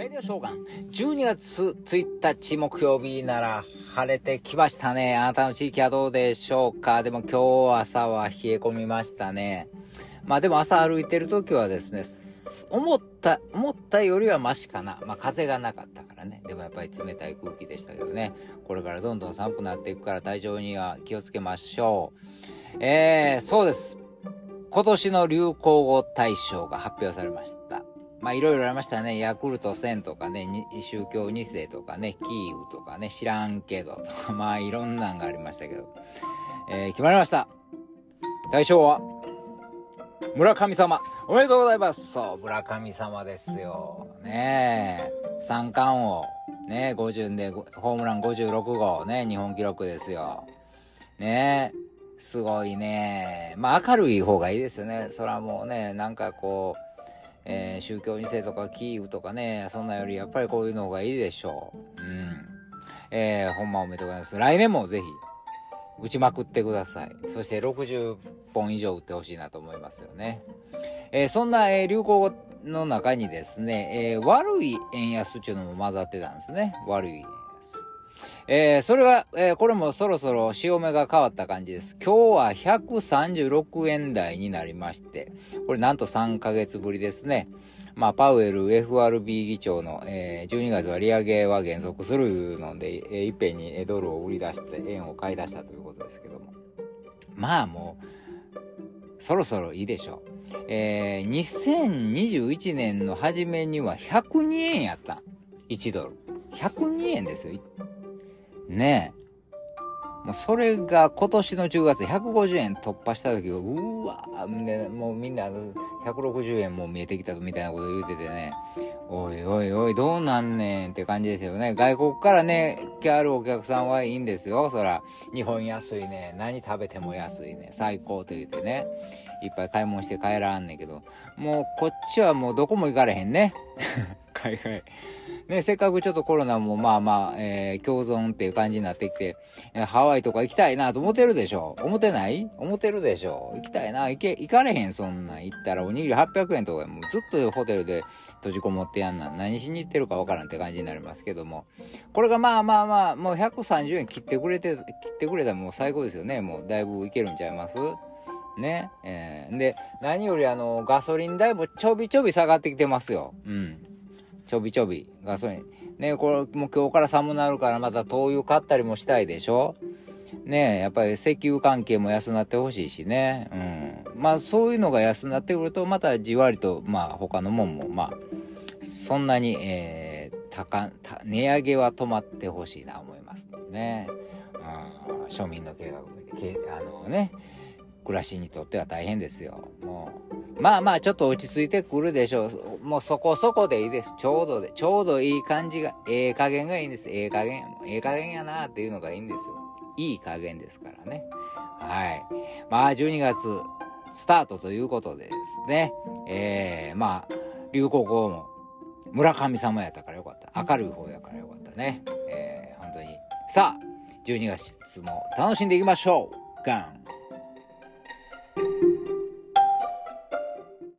メディア召喚。12月1日木曜日なら晴れてきましたね。あなたの地域はどうでしょうか？でも今日朝は冷え込みましたね。まあでも朝歩いてる時はですね、思った、思ったよりはマシかな。まあ風がなかったからね。でもやっぱり冷たい空気でしたけどね。これからどんどん寒くなっていくから体調には気をつけましょう。えー、そうです。今年の流行語大賞が発表されました。まあいろいろありましたね。ヤクルト1000とかね、宗教2世とかね、キーウとかね、知らんけどとか、まあいろんなんがありましたけど。えー、決まりました。大賞は、村神様。おめでとうございます。そう、村神様ですよ。ねえ。三冠王。ねえ、50で、ホームラン56号。ね日本記録ですよ。ねえ。すごいね。まあ明るい方がいいですよね。それはもうね、なんかこう、えー、宗教2世とかキーウとかね、そんなよりやっぱりこういうのがいいでしょう。うん。えー、ほんまおめでとうございます。来年もぜひ、打ちまくってください。そして60本以上打ってほしいなと思いますよね。えー、そんな、えー、流行語の中にですね、えー、悪い円安っていうのも混ざってたんですね。悪いえー、それは、えー、これもそろそろ潮目が変わった感じです。今日は136円台になりまして、これなんと3ヶ月ぶりですね。まあ、パウエル FRB 議長の、えー、12月は利上げは減速するので、えー、いっぺんにドルを売り出して円を買い出したということですけども。まあもう、そろそろいいでしょう。えー、2021年の初めには102円やった。1ドル。102円ですよ。ねえ。もうそれが今年の10月150円突破した時うわね、もうみんな160円も見えてきたみたいなこと言うててね、おいおいおいどうなんねんって感じですよね。外国からね、来あるお客さんはいいんですよ。そら、日本安いね、何食べても安いね、最高と言ってね、いっぱい買い物して帰らんねんけど、もうこっちはもうどこも行かれへんね。海外。ね、せっかくちょっとコロナもまあまあ、えー、共存っていう感じになってきてえ、ハワイとか行きたいなと思ってるでしょ？思ってない？思ってるでしょ？行きたいな行け、行かれへん、そんなん。行ったらおにぎり800円とかもうずっとホテルで閉じこもってやんな。何しに行ってるかわからんって感じになりますけども。これがまあまあまあ、もう130円切ってくれて、切ってくれたらもう最高ですよね。もうだいぶいけるんちゃいます？ね？えー、で、何よりあの、ガソリン代もちょびちょび下がってきてますよ。うん。ちょびちょび、ガソリン。ねこれもう今日から寒なるからまた灯油買ったりもしたいでしょ？ねやっぱり石油関係も安なってほしいしね。うん。まあそういうのが安なってくると、またじわりと、まあ他のもんも、まあ、そんなに、えー、高、値上げは止まってほしいな思いますね。うん、庶民の計画、あのね、暮らしにとっては大変ですよ。もう。まあまあ、ちょっと落ち着いてくるでしょう。もうそこそこでいいです。ちょうどで。ちょうどいい感じが、ええ加減がいいんです。ええ加減。ええ加減やなっていうのがいいんですよ。いい加減ですからね。はい。まあ、12月スタートということでですね。ええー、まあ、流行語も村神様やったからよかった。明るい方やからよかったね。ええー、本当に。さあ、12月も楽しんでいきましょうガン